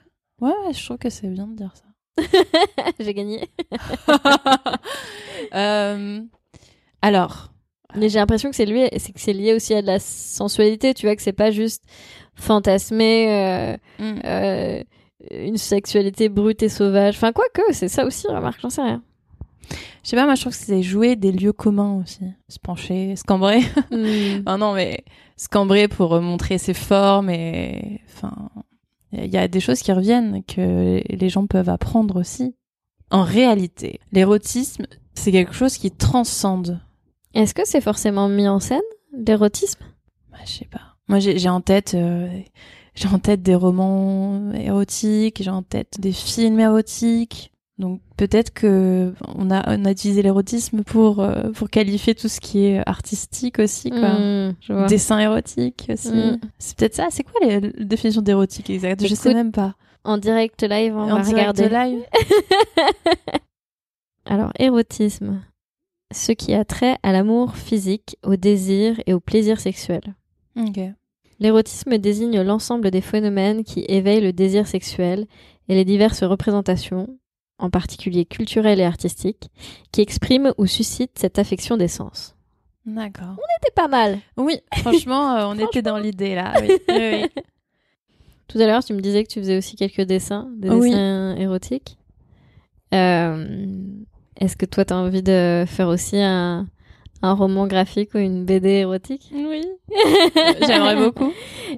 Ouais, ouais, je trouve que c'est bien de dire ça. <laughs> j'ai gagné. <laughs> Euh, alors, Mais j'ai l'impression que c'est lié, c'est que c'est lié aussi à de la sensualité. Tu vois que c'est pas juste fantasmer euh, mm. euh, une sexualité brute et sauvage. Enfin, quoi que, c'est ça aussi, remarque, j'en sais rien. Je sais pas, moi je trouve que c'est jouer des lieux communs aussi. Se pencher, se cambrer. <laughs> Ah non, mais se cambrer pour euh, montrer ses formes et. Enfin. Il y a des choses qui reviennent que les gens peuvent apprendre aussi. En réalité, l'érotisme, c'est quelque chose qui transcende. Est-ce que c'est forcément mis en scène, l'érotisme? Bah, je sais pas. Moi, j'ai en tête, euh, j'ai en tête des romans érotiques, j'ai en tête des films érotiques. Donc peut-être que on a on a utilisé l'érotisme pour euh, pour qualifier tout ce qui est artistique aussi, quoi. Hmm, je vois. Dessin érotique aussi. Mm. C'est peut-être ça. C'est quoi les- la définition d'érotique exacte Je sais même pas. En direct live, on En va direct regarder. live. <laughs> Alors, érotisme. Ce qui a trait à l'amour physique, au désir et au plaisir sexuel. Ok. L'érotisme désigne l'ensemble des phénomènes qui éveillent le désir sexuel et les diverses représentations, en particulier culturelles et artistiques, qui expriment ou suscitent cette affection des sens. D'accord. C'était pas mal. Oui, <laughs> franchement, euh, on était dans l'idée là. <laughs> Oui. oui, oui. Tout à l'heure, tu me disais que tu faisais aussi quelques dessins, des dessins érotiques. Euh, Est-ce que toi, tu as envie de faire aussi un, un roman graphique ou une BD érotique? Oui. <laughs> J'aimerais beaucoup.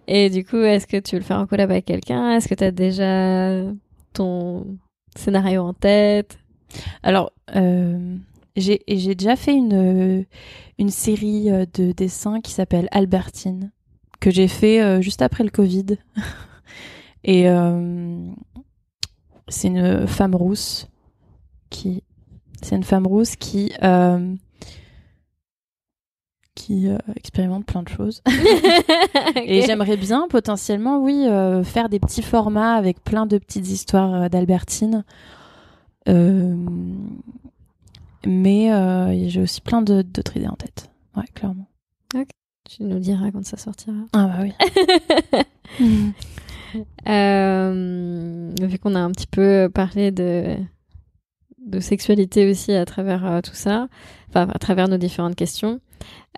Et du coup, est-ce que tu veux le faire en collab avec quelqu'un? Est-ce que tu as déjà ton scénario en tête Alors, euh, j'ai déjà fait une une série euh, de dessins qui s'appelle Albertine que j'ai fait euh, juste après le Covid. <laughs> Et euh, c'est une femme rousse qui c'est une femme rousse qui euh, qui euh, expérimente plein de choses. <laughs> <laughs> Et j'aimerais bien potentiellement, oui, euh, faire des petits formats avec plein de petites histoires euh, d'Albertine. Euh, mais j'ai aussi plein d'autres idées en tête. Ouais, clairement. Tu nous diras quand ça sortira. Ah bah oui. <laughs> Euh, vu qu'on a un petit peu parlé de, de sexualité aussi à travers euh, tout ça, à travers nos différentes questions,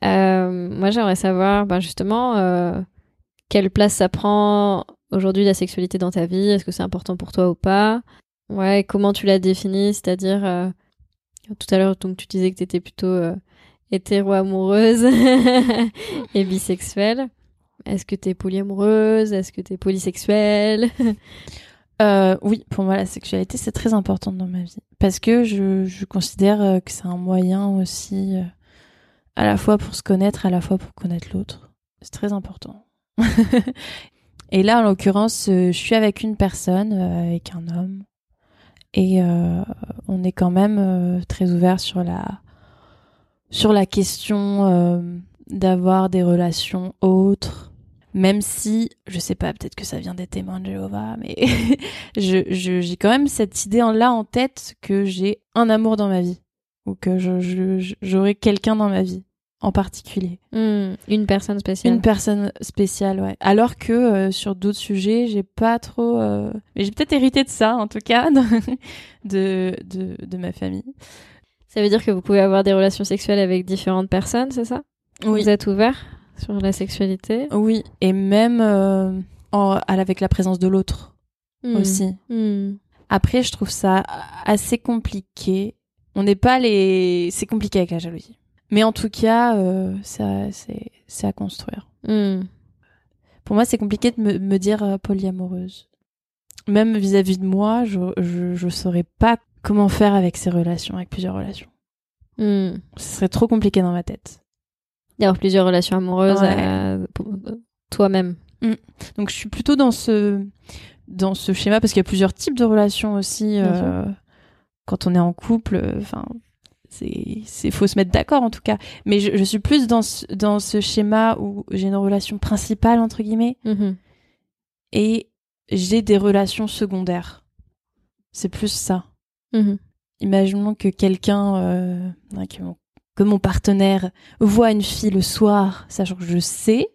euh, moi j'aimerais savoir ben, justement euh, quelle place ça prend aujourd'hui la sexualité dans ta vie, est-ce que c'est important pour toi ou pas? Ouais, comment tu la définis, c'est-à-dire euh, tout à l'heure tu disais que tu étais plutôt hétéro-amoureuse <laughs> et bisexuelle. Est-ce que t'es polyamoureuse? Est-ce que t'es polysexuelle? Euh, oui, pour moi, la sexualité, c'est très important dans ma vie. Parce que je, considère euh, que c'est un moyen aussi, euh, à la fois pour se connaître, à la fois pour connaître l'autre. C'est très important. <laughs> Et là, en l'occurrence, je suis avec une personne, avec un homme. Et on est quand même très ouvert sur la, sur la question d'avoir des relations autres. Même si, je sais pas, peut-être que ça vient des témoins de Jéhovah, mais <laughs> je, je- j'ai quand même cette idée en là en tête que j'ai un amour dans ma vie. Ou que j'aurai quelqu'un dans ma vie, en particulier. Hmm, Une personne spéciale. Une personne spéciale, ouais. Alors que euh, sur d'autres sujets, j'ai pas trop. euh, Mais j'ai peut-être hérité de ça, en tout cas, <laughs> de, de, de ma famille. Ça veut dire que vous pouvez avoir des relations sexuelles avec différentes personnes, c'est ça? Oui. Vous êtes ouvert? Sur la sexualité. Oui, et même euh, en- avec la présence de l'autre Hmm. aussi. Hmm. Après, je trouve ça assez compliqué. On n'est pas les. C'est compliqué avec la jalousie. Mais en tout cas, euh, ça, c'est, c'est à construire. Hmm. Pour moi, c'est compliqué de me, me dire euh, polyamoureuse. Même vis-à-vis de moi, je, je, je saurais pas comment faire avec ces relations, avec plusieurs relations. Ce serait trop compliqué dans ma tête. D'avoir plusieurs relations amoureuses Ouais. euh, euh, toi-même. Donc, je suis plutôt dans ce, dans ce schéma parce qu'il y a plusieurs types de relations aussi. Euh, quand on est en couple, enfin, c'est, c'est faut se mettre d'accord en tout cas. Mais je, je suis plus dans ce, dans ce schéma où j'ai une relation principale entre guillemets Mhm. et j'ai des relations secondaires. C'est plus ça. Mhm. Imaginons que quelqu'un, euh, que, mon, que mon partenaire voit une fille le soir, sachant que je sais,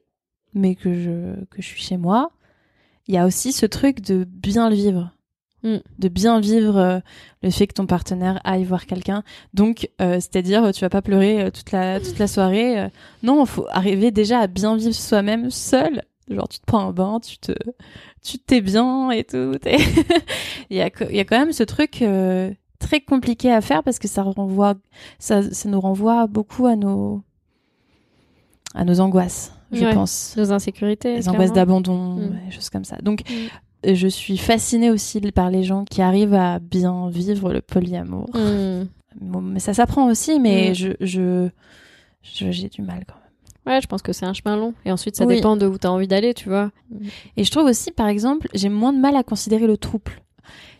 mais que je, que je suis chez moi. Il y a aussi ce truc de bien le vivre. Mm. De bien vivre euh, le fait que ton partenaire aille voir quelqu'un. Donc, euh, c'est-à-dire, tu vas pas pleurer euh, toute la, toute la soirée. non, il faut arriver déjà à bien vivre soi-même seul. Genre, tu te prends un bain, tu te, tu t'es bien et tout. <laughs> il, y a, y a quand même ce truc euh, très compliqué à faire parce que ça renvoie, ça, ça nous renvoie beaucoup à nos, à nos angoisses, je Ouais. pense. Nos insécurités. Les angoisses d'abandon, Mm. des choses comme ça. Donc, Mm. je suis fascinée aussi par les gens qui arrivent à bien vivre le polyamour. Bon, mais ça s'apprend aussi, mais Mm. je, je, je- j'ai du mal quand même. Ouais, je pense que c'est un chemin long. Et ensuite, ça Oui. dépend de où tu as envie d'aller, tu vois. Et je trouve aussi, par exemple, j'ai moins de mal à considérer le trouble.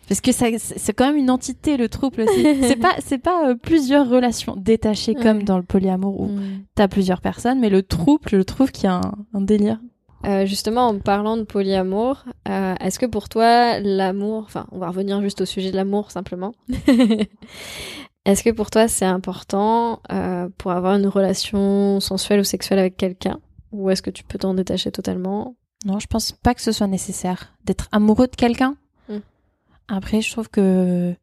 Parce que c'est quand même une entité, le trouble aussi. <laughs> c'est pas, c'est pas euh, plusieurs relations détachées comme dans le polyamour où Hmm. t'as plusieurs personnes, mais le trouble, je trouve qu'il y a un, un délire. Euh, justement, en parlant de polyamour, euh, est-ce que pour toi, l'amour, enfin, on va revenir juste au sujet de l'amour simplement. <laughs> est-ce que pour toi, c'est important pour avoir une relation sensuelle ou sexuelle avec quelqu'un? Ou est-ce que tu peux t'en détacher totalement? Non, je pense pas que ce soit nécessaire d'être amoureux de quelqu'un. Après, je trouve que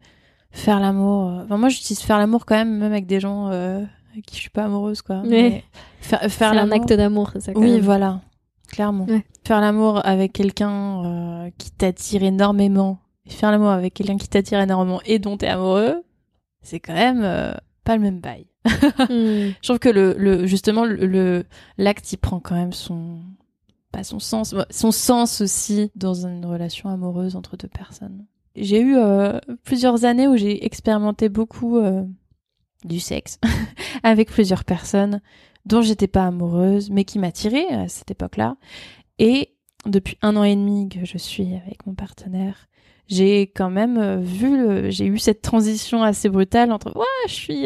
faire l'amour. euh, Enfin, moi, j'utilise faire l'amour quand même, même avec des gens euh, avec qui je suis pas amoureuse, quoi. Mais faire, C'est faire un acte d'amour, c'est ça quand Oui, même. voilà, clairement. Ouais. Faire l'amour avec quelqu'un euh, qui t'attire énormément, faire l'amour avec quelqu'un qui t'attire énormément et dont t'es amoureux, c'est quand même euh, pas le même bail. Hmm. <laughs> Je trouve que le, le justement le l'acte il prend quand même son pas son sens son sens aussi dans une relation amoureuse entre deux personnes. J'ai eu euh, plusieurs années où j'ai expérimenté beaucoup euh, du sexe <laughs> avec plusieurs personnes dont j'étais pas amoureuse mais qui m'attiraient à cette époque-là. Et depuis un an et demi que je suis avec mon partenaire j'ai quand même euh, vu j'ai eu cette transition assez brutale entre ouais je suis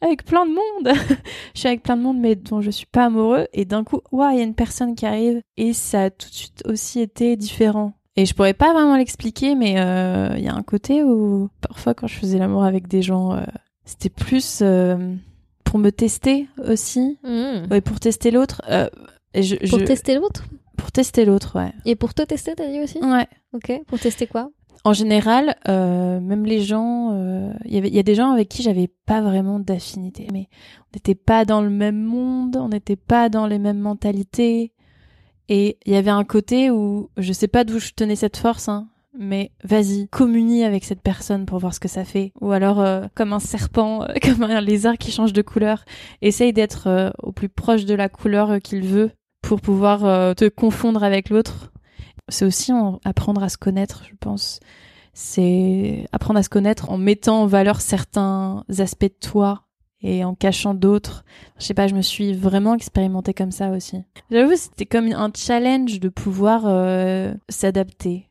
avec plein de monde <laughs> je suis avec plein de monde mais dont je suis pas amoureux et d'un coup ouais il y a une personne qui arrive et ça a tout de suite aussi été différent et je pourrais pas vraiment l'expliquer mais euh, il y a un côté où parfois quand je faisais l'amour avec des gens euh, c'était plus euh, pour me tester aussi. Hmm. ouais pour tester l'autre et je, Pour je- tester l'autre? Pour tester l'autre ouais. Et pour te tester, t'as dit aussi? Ouais. Ok. Pour tester quoi? En général, euh, même les gens, euh, y il y a des gens avec qui j'avais pas vraiment d'affinité, mais on n'était pas dans le même monde, on n'était pas dans les mêmes mentalités, et il y avait un côté où je sais pas d'où je tenais cette force, hein, mais vas-y, communie avec cette personne pour voir ce que ça fait, ou alors euh, comme un serpent, euh, <laughs> comme un lézard qui change de couleur, essaye d'être euh, au plus proche de la couleur qu'il veut pour pouvoir te confondre avec l'autre. C'est aussi en- apprendre à se connaître, je pense. C'est apprendre à se connaître en mettant en valeur certains aspects de toi et en cachant d'autres. Je sais pas, je me suis vraiment expérimentée comme ça aussi. J'avoue, c'était comme un challenge de pouvoir euh, s'adapter.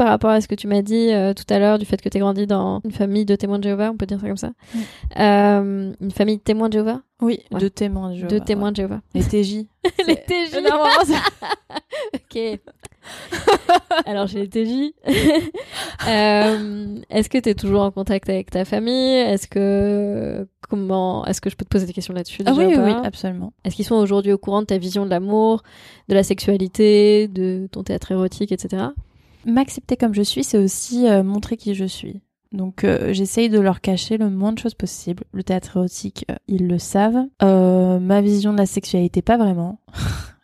Par rapport à ce que tu m'as dit euh, tout à l'heure du fait que tu as grandi dans une famille de témoins de Jéhovah, on peut dire ça comme ça. Euh, une famille de témoins de Jéhovah? Oui, Ouais. de témoins. De vois, témoins ouais. de Jéhovah. Les TJ. <laughs> Les TJ. Non, vraiment, c'est- <laughs> Ok. <laughs> Alors, j'ai les TJ. Euh, est-ce que tu es toujours en contact avec ta famille? Est-ce que comment Est-ce que je peux te poser des questions là-dessus Ah oui, ou oui, oui, absolument. Est-ce qu'ils sont aujourd'hui au courant de ta vision de l'amour, de la sexualité, de ton théâtre érotique, etc. M'accepter comme je suis, c'est aussi euh, montrer qui je suis. Donc euh, j'essaye de leur cacher le moins de choses possible. Le théâtre érotique, euh, ils le savent. Ma vision de la sexualité, pas vraiment. <laughs>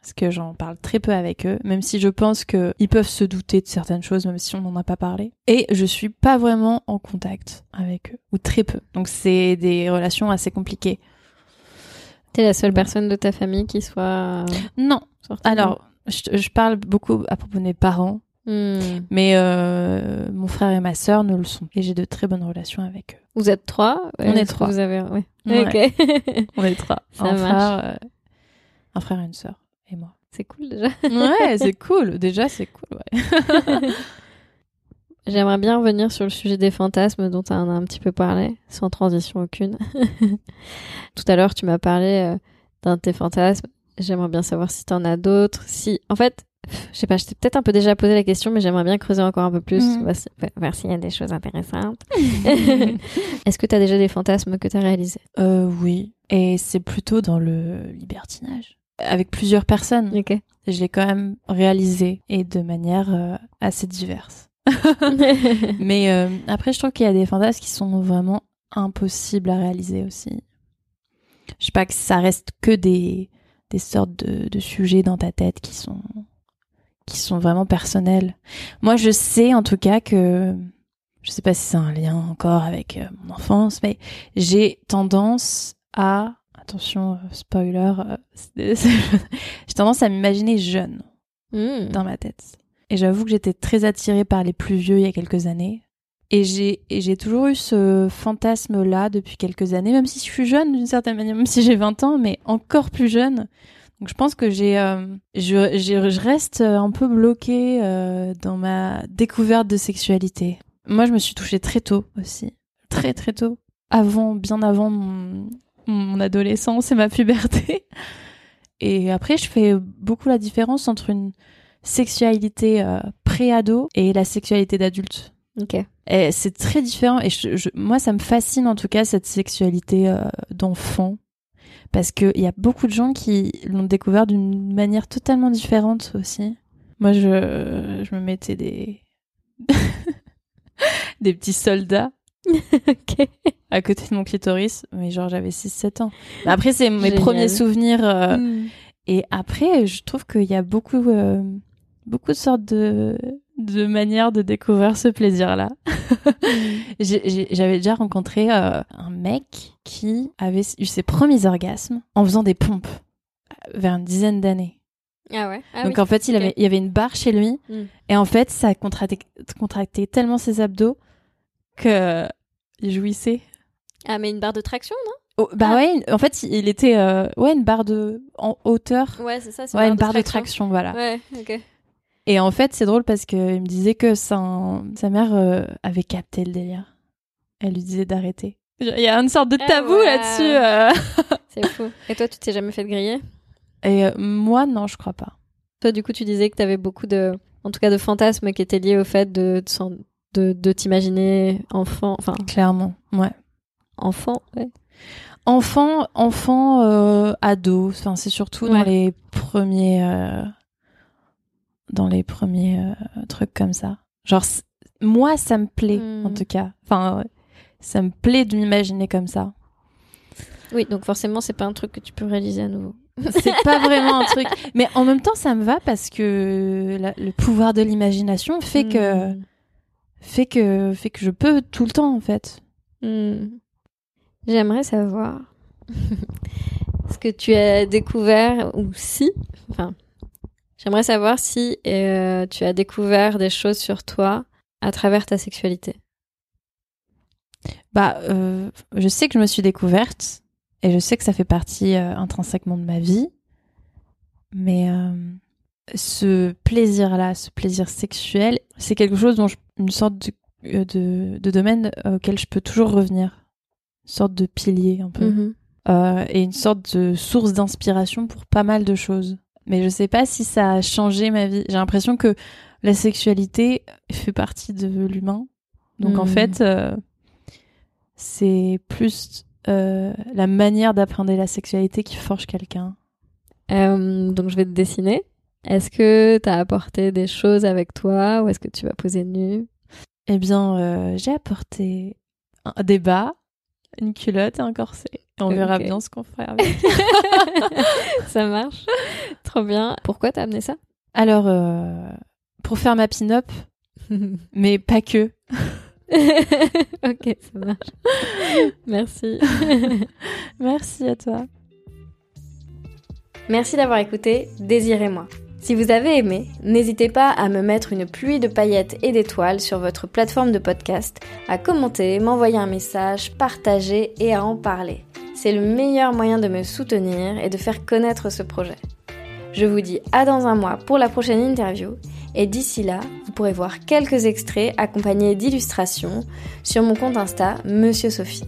Parce que j'en parle très peu avec eux, même si je pense qu'ils peuvent se douter de certaines choses, même si on n'en a pas parlé. Et je suis pas vraiment en contact avec eux, ou très peu. Donc c'est des relations assez compliquées. T'es la seule personne de ta famille qui soit Non. sortie Alors, je, je parle beaucoup à propos de mes parents, Hmm. mais euh, mon frère et ma sœur ne le sont. Et j'ai de très bonnes relations avec eux. Vous êtes trois On est trois. Vous avez... ouais. <laughs> On est trois. Ça un marche. frère, euh, un frère et une sœur, et moi. C'est cool déjà. Ouais, <laughs> c'est cool. Déjà, c'est cool. Ouais. <laughs> J'aimerais bien revenir sur le sujet des fantasmes dont tu en as un petit peu parlé, sans transition aucune. Tout à l'heure, tu m'as parlé euh, d'un de tes fantasmes. J'aimerais bien savoir si tu en as d'autres. Si, en fait, je sais pas, je t'ai peut-être un peu déjà posé la question, mais j'aimerais bien creuser encore un peu plus. Mhm. Voir si- voir s'il y a des choses intéressantes. <laughs> <laughs> Est-ce que tu as déjà des fantasmes que tu as réalisés? Euh, oui. Et c'est plutôt dans le libertinage. Avec plusieurs personnes. Ok. Je l'ai quand même réalisé et de manière euh, assez diverse. <laughs> Mais euh, après, je trouve qu'il y a des fantasmes qui sont vraiment impossibles à réaliser aussi. Je sais pas que ça reste que des, des sortes de, de sujets dans ta tête qui sont, qui sont vraiment personnels. Moi, je sais en tout cas que, je sais pas si c'est un lien encore avec euh, mon enfance, mais j'ai tendance à, attention, euh, spoiler, euh, <laughs> j'ai tendance à m'imaginer jeune Hmm. dans ma tête. Et j'avoue que j'étais très attirée par les plus vieux il y a quelques années. Et j'ai, et j'ai toujours eu ce fantasme-là depuis quelques années, même si je suis jeune d'une certaine manière, même si j'ai 20 ans, mais encore plus jeune. Donc je pense que j'ai, euh, je, reste un peu bloquée euh, dans ma découverte de sexualité. Moi, je me suis touchée très tôt aussi, très très tôt, avant, bien avant mon, mon adolescence et ma puberté. Et après, je fais beaucoup la différence entre une sexualité euh, pré-ado et la sexualité d'adulte. Ok. C'est très différent. Et je, je- moi, ça me fascine en tout cas cette sexualité euh, d'enfant. Parce qu'il y a beaucoup de gens qui l'ont découvert d'une manière totalement différente aussi. Moi, je, je me mettais des. <laughs> des petits soldats <laughs> à côté de mon clitoris. Mais genre, j'avais 6-7 ans. Après, c'est mes Génial. premiers souvenirs. euh, Hmm. et après, je trouve qu'il y a beaucoup, euh, beaucoup de sortes de, de manières de découvrir ce plaisir-là. <laughs> J'avais déjà rencontré euh, un mec qui avait eu ses premiers orgasmes en faisant des pompes euh, vers une dizaine d'années. Ah ouais. Ah Donc oui. en fait, il, avait, il y avait une barre chez lui Mm. et en fait, ça contractait, contractait tellement ses abdos que il jouissait. Ah, mais une barre de traction, non? Oh, bah Ah. ouais, en fait, il était euh, ouais une barre de en hauteur. Ouais, c'est ça. c'est Ouais, une barre de traction, voilà. Ouais, ok. Et en fait, c'est drôle parce qu'il me disait que sa, sa mère euh, avait capté le délire. Elle lui disait d'arrêter. Il y a une sorte de Ah tabou ouais. là-dessus. euh. <laughs> C'est fou. Et toi, tu t'es jamais fait de griller? Et euh, moi, non, je crois pas. Toi, du coup, tu disais que tu avais beaucoup de, en tout cas, de fantasmes qui étaient liés au fait de, de, de, t'imaginer enfant, enfin, Clairement, ouais. enfant, ouais. Enfant, enfant, ado. Enfin, c'est surtout dans les premiers, dans les premiers euh, trucs comme ça. Genre, moi, ça me plaît Hmm. en tout cas. Enfin, ça me plaît de m'imaginer comme ça. Oui, donc forcément, c'est pas un truc que tu peux réaliser à nouveau. <laughs> C'est pas vraiment un <laughs> truc. Mais en même temps, ça me va parce que la- le pouvoir de l'imagination fait que Hmm. fait que fait que je peux tout le temps en fait. Hmm. J'aimerais savoir <laughs> ce que tu as découvert ou si, enfin, j'aimerais savoir si euh, tu as découvert des choses sur toi à travers ta sexualité. Bah, euh, je sais que je me suis découverte et je sais que ça fait partie euh, intrinsèquement de ma vie. Mais ce plaisir-là, ce plaisir sexuel, c'est quelque chose dont je, une sorte de, de, de domaine auquel je peux toujours revenir. Une sorte de pilier un peu. Mhm. Euh, et une sorte de source d'inspiration pour pas mal de choses. Mais je sais pas si ça a changé ma vie. J'ai l'impression que la sexualité fait partie de l'humain. Donc en Mhm. fait, euh, c'est plus euh, la manière d'appréhender la sexualité qui forge quelqu'un. Euh, donc je vais te dessiner. Est-ce que tu as apporté des choses avec toi ou est-ce que tu vas poser nu? Eh bien, j'ai apporté un, des bas, une culotte et un corset. On verra bien ce qu'on fera avec. <laughs> ça marche. Trop bien. Pourquoi t'as amené ça? Alors, euh, pour faire ma pin-up, <laughs> mais pas que. <laughs> Ok, ça marche. Merci. Merci à toi. Merci d'avoir écouté Désirez-moi. Si vous avez aimé, n'hésitez pas à me mettre une pluie de paillettes et d'étoiles sur votre plateforme de podcast, à commenter, m'envoyer un message, partager et à en parler. C'est le meilleur moyen de me soutenir et de faire connaître ce projet. Je vous dis à dans un mois pour la prochaine interview et d'ici là, vous pourrez voir quelques extraits accompagnés d'illustrations sur mon compte Insta Monsieur Sophie.